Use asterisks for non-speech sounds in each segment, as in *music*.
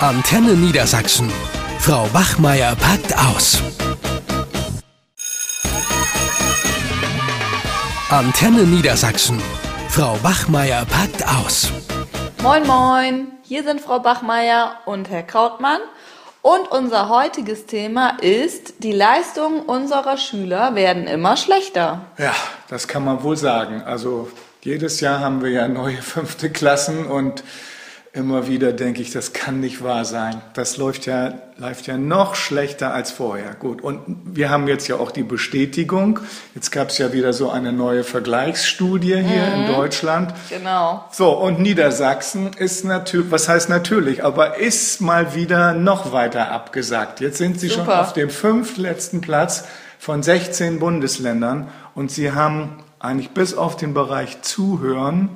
Antenne Niedersachsen. Frau Bachmeier packt aus. Antenne Niedersachsen. Frau Bachmeier packt aus. Moin, moin. Hier sind Frau Bachmeier und Herr Krautmann. Und unser heutiges Thema ist, die Leistungen unserer Schüler werden immer schlechter. Ja, das kann man wohl sagen. Also jedes Jahr haben wir ja neue *laughs* fünfte Klassen und immer wieder denke ich, das kann nicht wahr sein. Das läuft ja, läuft ja noch schlechter als vorher. Gut, und wir haben jetzt ja auch die Bestätigung. Jetzt gab es ja wieder so eine neue Vergleichsstudie hier mhm. in Deutschland. Genau. So, und Niedersachsen ist natürlich, was heißt natürlich, aber ist mal wieder noch weiter abgesagt. Jetzt sind sie Super. schon auf dem fünftletzten Platz von 16 Bundesländern und sie haben eigentlich bis auf den Bereich Zuhören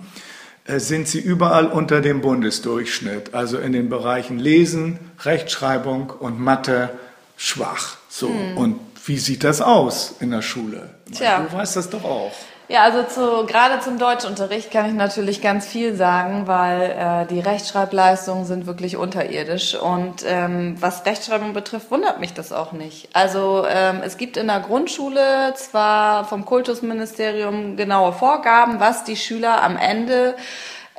sind sie überall unter dem Bundesdurchschnitt, also in den Bereichen Lesen, Rechtschreibung und Mathe schwach. So. Hm. Und wie sieht das aus in der Schule? Tja. Du weißt das doch auch. Ja, also zu, gerade zum Deutschunterricht kann ich natürlich ganz viel sagen, weil äh, die Rechtschreibleistungen sind wirklich unterirdisch. Und ähm, was Rechtschreibung betrifft, wundert mich das auch nicht. Also ähm, es gibt in der Grundschule zwar vom Kultusministerium genaue Vorgaben, was die Schüler am Ende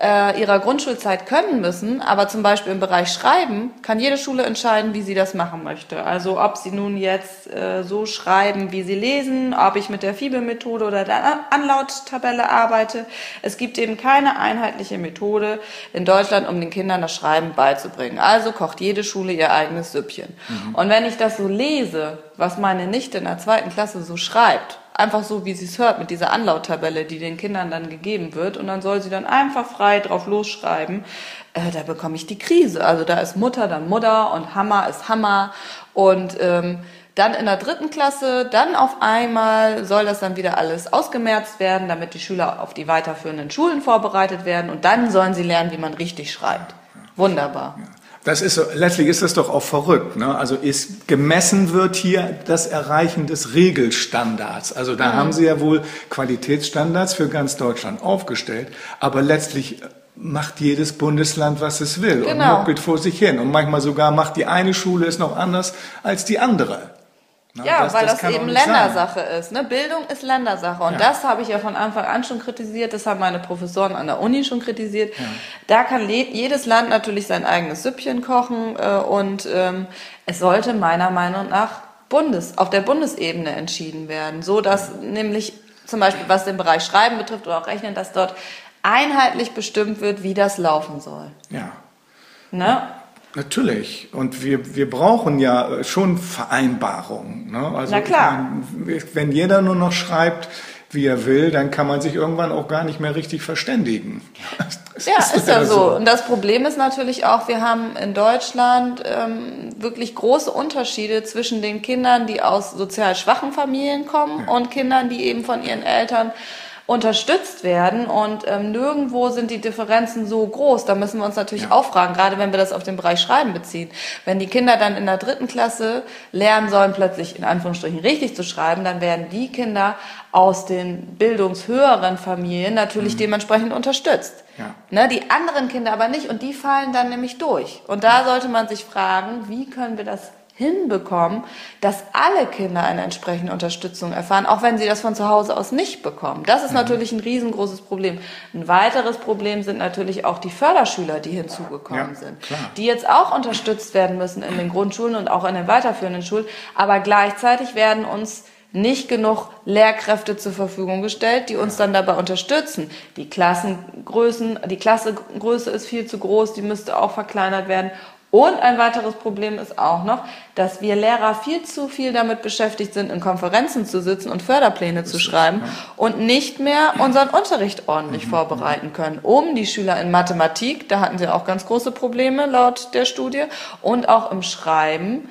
äh, ihrer Grundschulzeit können müssen, aber zum Beispiel im Bereich Schreiben kann jede Schule entscheiden, wie sie das machen möchte. Also ob sie nun jetzt äh, so schreiben, wie sie lesen, ob ich mit der Fibel-Methode oder der Anlauttabelle arbeite. Es gibt eben keine einheitliche Methode in Deutschland, um den Kindern das Schreiben beizubringen. Also kocht jede Schule ihr eigenes Süppchen. Mhm. Und wenn ich das so lese, was meine Nichte in der zweiten Klasse so schreibt, einfach so, wie sie es hört, mit dieser Anlauttabelle, die den Kindern dann gegeben wird. Und dann soll sie dann einfach frei drauf losschreiben. Äh, da bekomme ich die Krise. Also da ist Mutter dann Mutter und Hammer ist Hammer. Und ähm, dann in der dritten Klasse, dann auf einmal soll das dann wieder alles ausgemerzt werden, damit die Schüler auf die weiterführenden Schulen vorbereitet werden. Und dann sollen sie lernen, wie man richtig schreibt. Wunderbar. Das ist so, letztlich ist das doch auch verrückt. Ne? Also ist gemessen wird hier das Erreichen des Regelstandards. Also da mhm. haben Sie ja wohl Qualitätsstandards für ganz Deutschland aufgestellt, aber letztlich macht jedes Bundesland, was es will genau. und muckelt vor sich hin. Und manchmal sogar macht die eine Schule es noch anders als die andere. Na, ja, das, weil das, das eben Ländersache sein. ist. Ne? Bildung ist Ländersache. Und ja. das habe ich ja von Anfang an schon kritisiert. Das haben meine Professoren an der Uni schon kritisiert. Ja. Da kann jedes Land natürlich sein eigenes Süppchen kochen. Äh, und ähm, es sollte meiner Meinung nach Bundes, auf der Bundesebene entschieden werden. So dass ja. nämlich zum Beispiel was den Bereich Schreiben betrifft oder auch Rechnen, dass dort einheitlich bestimmt wird, wie das laufen soll. Ja. Ne? Natürlich. Und wir, wir brauchen ja schon Vereinbarungen. Ne? Also Na klar. Meine, wenn jeder nur noch schreibt, wie er will, dann kann man sich irgendwann auch gar nicht mehr richtig verständigen. *laughs* Das ja, ist, ist ja so. so. Und das Problem ist natürlich auch, wir haben in Deutschland ähm, wirklich große Unterschiede zwischen den Kindern, die aus sozial schwachen Familien kommen ja. und Kindern, die eben von ihren Eltern unterstützt werden und ähm, nirgendwo sind die Differenzen so groß. Da müssen wir uns natürlich ja. auch fragen, gerade wenn wir das auf den Bereich Schreiben beziehen. Wenn die Kinder dann in der dritten Klasse lernen sollen, plötzlich in Anführungsstrichen richtig zu schreiben, dann werden die Kinder aus den bildungshöheren Familien natürlich mhm. dementsprechend unterstützt. Ja. Ne, die anderen Kinder aber nicht und die fallen dann nämlich durch. Und da sollte man sich fragen, wie können wir das hinbekommen, dass alle Kinder eine entsprechende Unterstützung erfahren, auch wenn sie das von zu Hause aus nicht bekommen. Das ist mhm. natürlich ein riesengroßes Problem. Ein weiteres Problem sind natürlich auch die Förderschüler, die hinzugekommen ja, sind, klar. die jetzt auch unterstützt werden müssen in den Grundschulen und auch in den weiterführenden Schulen. Aber gleichzeitig werden uns nicht genug Lehrkräfte zur Verfügung gestellt, die uns dann dabei unterstützen. Die Klassengrößen, die Klassegröße ist viel zu groß, die müsste auch verkleinert werden und ein weiteres Problem ist auch noch, dass wir Lehrer viel zu viel damit beschäftigt sind, in Konferenzen zu sitzen und Förderpläne zu schreiben und nicht mehr unseren Unterricht ordentlich mhm. vorbereiten können, um die Schüler in Mathematik, da hatten sie auch ganz große Probleme laut der Studie, und auch im Schreiben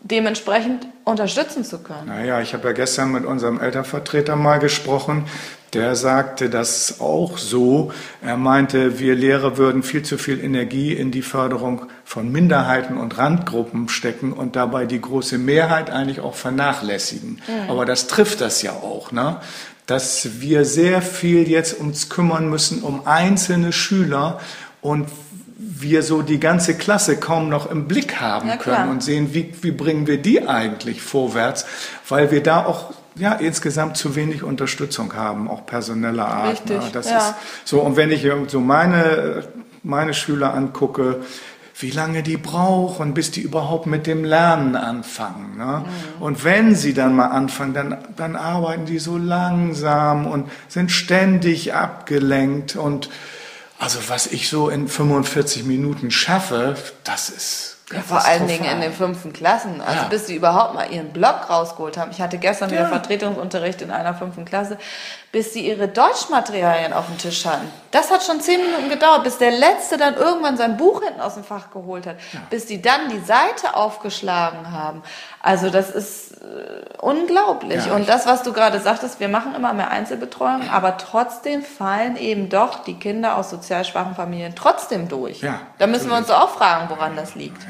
dementsprechend unterstützen zu können. Naja, ich habe ja gestern mit unserem Elternvertreter mal gesprochen. Der sagte das auch so. Er meinte, wir Lehrer würden viel zu viel Energie in die Förderung von Minderheiten und Randgruppen stecken und dabei die große Mehrheit eigentlich auch vernachlässigen. Mhm. Aber das trifft das ja auch, ne? dass wir sehr viel jetzt uns kümmern müssen um einzelne Schüler und wir so die ganze Klasse kaum noch im Blick haben Ja, können und sehen, wie, wie bringen wir die eigentlich vorwärts, weil wir da auch ja, insgesamt zu wenig Unterstützung haben, auch personeller Art. Richtig, ne? Das ja. ist so, und wenn ich so meine, meine Schüler angucke, wie lange die brauchen, bis die überhaupt mit dem Lernen anfangen. Ne? Mhm. Und wenn sie dann mal anfangen, dann, dann arbeiten die so langsam und sind ständig abgelenkt. Und also was ich so in 45 Minuten schaffe, das ist Ja, vor allen Dingen in den fünften Klassen. Also Ja. bis sie überhaupt mal ihren Block rausgeholt haben. Ich hatte gestern wieder Ja. Vertretungsunterricht in einer fünften Klasse, bis sie ihre Deutschmaterialien auf dem Tisch hatten. Das hat schon zehn Minuten gedauert, bis der Letzte dann irgendwann sein Buch hinten aus dem Fach geholt hat. Bis sie dann die Seite aufgeschlagen haben. Also das ist äh, unglaublich. Ja, Und das, was du gerade sagtest, wir machen immer mehr Einzelbetreuung, aber trotzdem fallen eben doch die Kinder aus sozial schwachen Familien trotzdem durch. Ja, da müssen wir uns auch fragen, woran das liegt.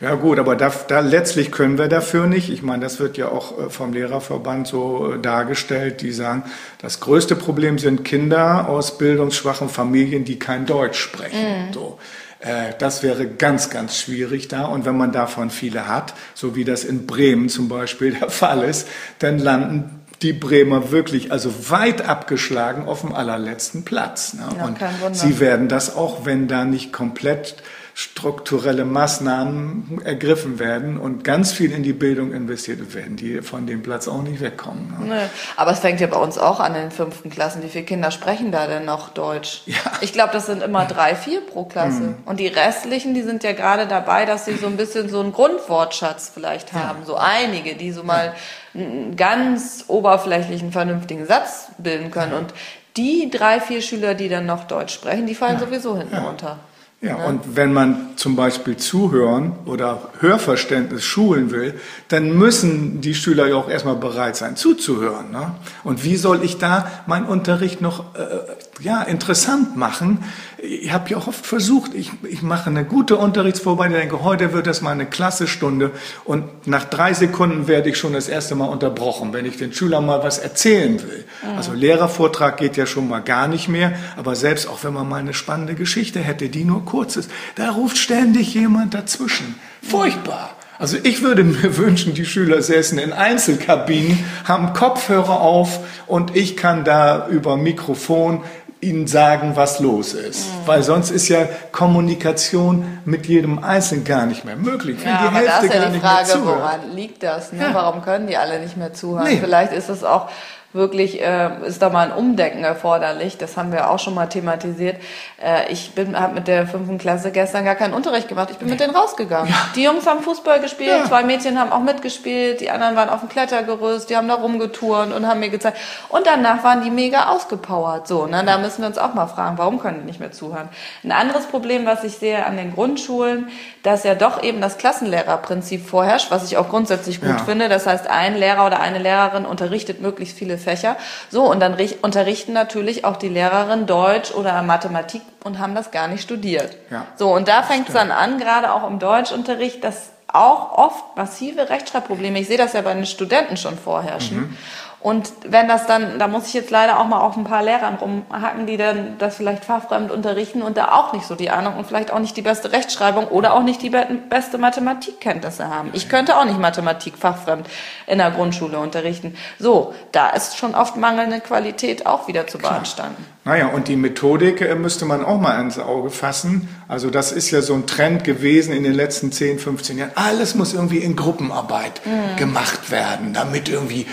Ja gut, aber da, da letztlich können wir dafür nicht. Ich meine, das wird ja auch äh, vom Lehrerverband so äh, dargestellt. Die sagen, das größte Problem sind Kinder aus bildungsschwachen Familien, die kein Deutsch sprechen. So. Äh, Das wäre ganz, ganz schwierig da. Und wenn man davon viele hat, so wie das in Bremen zum Beispiel *laughs* der Fall ist, dann landen die Bremer wirklich also weit abgeschlagen auf dem allerletzten Platz. Ne? Ja, Und sie werden das auch, wenn da nicht komplett strukturelle Maßnahmen ergriffen werden und ganz viel in die Bildung investiert werden, die von dem Platz auch nicht wegkommen. Ne? Nö. Aber es fängt ja bei uns auch an in den fünften Klassen. Wie viele Kinder sprechen da denn noch Deutsch? Ich glaube, das sind immer drei, vier pro Klasse. Mhm. Und die restlichen, die sind ja gerade dabei, dass sie so ein bisschen so einen Grundwortschatz vielleicht haben. So einige, die so mal einen ganz oberflächlichen, vernünftigen Satz bilden können. Und die drei, vier Schüler, die dann noch Deutsch sprechen, die fallen sowieso hinten runter. Ja, und wenn man zum Beispiel Zuhören oder Hörverständnis schulen will, dann müssen die Schüler ja auch erstmal bereit sein zuzuhören. Ne? Und wie soll ich da meinen Unterricht noch äh, ja, interessant machen? Ich habe ja auch oft versucht, ich, ich mache eine gute Unterrichtsvorbereitung, denke, heute wird das mal eine klasse Stunde und nach drei Sekunden werde ich schon das erste Mal unterbrochen, wenn ich den Schülern mal was erzählen will. Also Lehrervortrag geht ja schon mal gar nicht mehr, aber selbst auch wenn man mal eine spannende Geschichte hätte, die nur kurz ist, da ruft ständig jemand dazwischen. Furchtbar. Also ich würde mir *laughs* wünschen, die Schüler säßen in Einzelkabinen, haben Kopfhörer auf und ich kann da über Mikrofon ihnen sagen, was los ist. Weil sonst ist ja Kommunikation mit jedem Einzelnen gar nicht mehr möglich. Ja, die aber da Hälfte ist gar ja die Frage, woran liegt das? Ne? Ja. Warum können die alle nicht mehr zuhören? Nee. Vielleicht ist es auch wirklich, äh, ist da mal ein Umdenken erforderlich. Das haben wir auch schon mal thematisiert. Äh, ich bin, habe mit der fünften Klasse gestern gar keinen Unterricht gemacht. Ich bin mit denen rausgegangen. Die Jungs haben Fußball gespielt, Ja. zwei Mädchen haben auch mitgespielt, die anderen waren auf dem Klettergerüst, die haben da rumgeturnt und haben mir gezeigt. Und danach waren die mega ausgepowert. So, ne? Da müssen wir uns auch mal fragen, warum können die nicht mehr zuhören? Ein anderes Problem, was ich sehe an den Grundschulen, dass ja doch eben das Klassenlehrerprinzip vorherrscht, was ich auch grundsätzlich gut Ja. finde. Das heißt, ein Lehrer oder eine Lehrerin unterrichtet möglichst viele Fächer. So, und dann rich- unterrichten natürlich auch die Lehrerin Deutsch oder Mathematik und haben das gar nicht studiert. Ja. So, und da fängt es dann an, gerade auch im Deutschunterricht, dass auch oft massive Rechtschreibprobleme, ich sehe das ja bei den Studenten schon vorherrschen. Mhm. Und wenn das dann, da muss ich jetzt leider auch mal auf ein paar Lehrern rumhacken, die dann das vielleicht fachfremd unterrichten und da auch nicht so die Ahnung und vielleicht auch nicht die beste Rechtschreibung oder auch nicht die be beste Mathematikkenntnisse haben. Ich könnte auch nicht Mathematik fachfremd in der Grundschule unterrichten. So, da ist schon oft mangelnde Qualität auch wieder zu beanstanden. Naja, und die Methodik äh, müsste man auch mal ins Auge fassen. Also das ist ja so ein Trend gewesen in den letzten 10, 15 Jahren. Alles muss irgendwie in Gruppenarbeit gemacht werden, damit irgendwie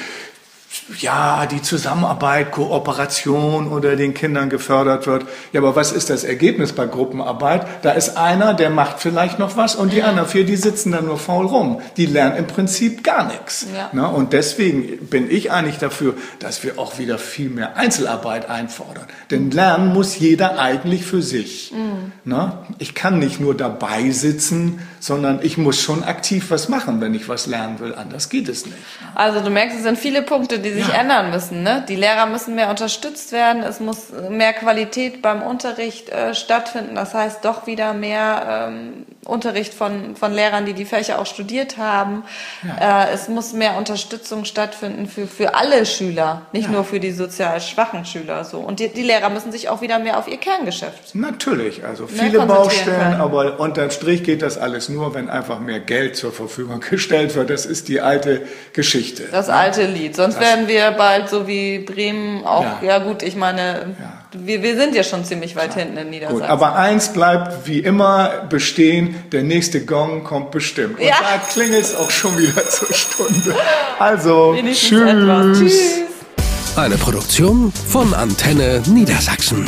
ja, die Zusammenarbeit, Kooperation unter den Kindern gefördert wird. Ja, aber was ist das Ergebnis bei Gruppenarbeit? Da ist einer, der macht vielleicht noch was und die anderen vier, die sitzen dann nur faul rum. Die lernen im Prinzip gar nichts. Ja. Und deswegen bin ich eigentlich dafür, dass wir auch wieder viel mehr Einzelarbeit einfordern. Denn lernen muss jeder eigentlich für sich. Ne? Ich kann nicht nur dabei sitzen, sondern ich muss schon aktiv was machen, wenn ich was lernen will. Anders geht es nicht. Also du merkst, es sind viele Punkte, die sich Ja. ändern müssen. Ne? Die Lehrer müssen mehr unterstützt werden, es muss mehr Qualität beim Unterricht äh, stattfinden. Das heißt doch wieder mehr ähm, Unterricht von, von Lehrern, die die Fächer auch studiert haben. Ja. Äh, es muss mehr Unterstützung stattfinden für, für alle Schüler, nicht ja. nur für die sozial schwachen Schüler. So. Und die, die Lehrer müssen sich auch wieder mehr auf ihr Kerngeschäft. Natürlich, also viele Baustellen, können. aber unterm Strich geht das alles nur, wenn einfach mehr Geld zur Verfügung *laughs* gestellt wird. Das ist die alte Geschichte. Das ne? alte Lied. Sonst das werden wir bald so wie Bremen auch, ja, ja gut, ich meine, wir, wir sind ja schon ziemlich weit hinten in Niedersachsen. Gut, aber eins bleibt wie immer bestehen, der nächste Gong kommt bestimmt. Und ja. da klingelt es auch schon wieder *laughs* zur Stunde. Also, tschüss. tschüss. Eine Produktion von Antenne Niedersachsen.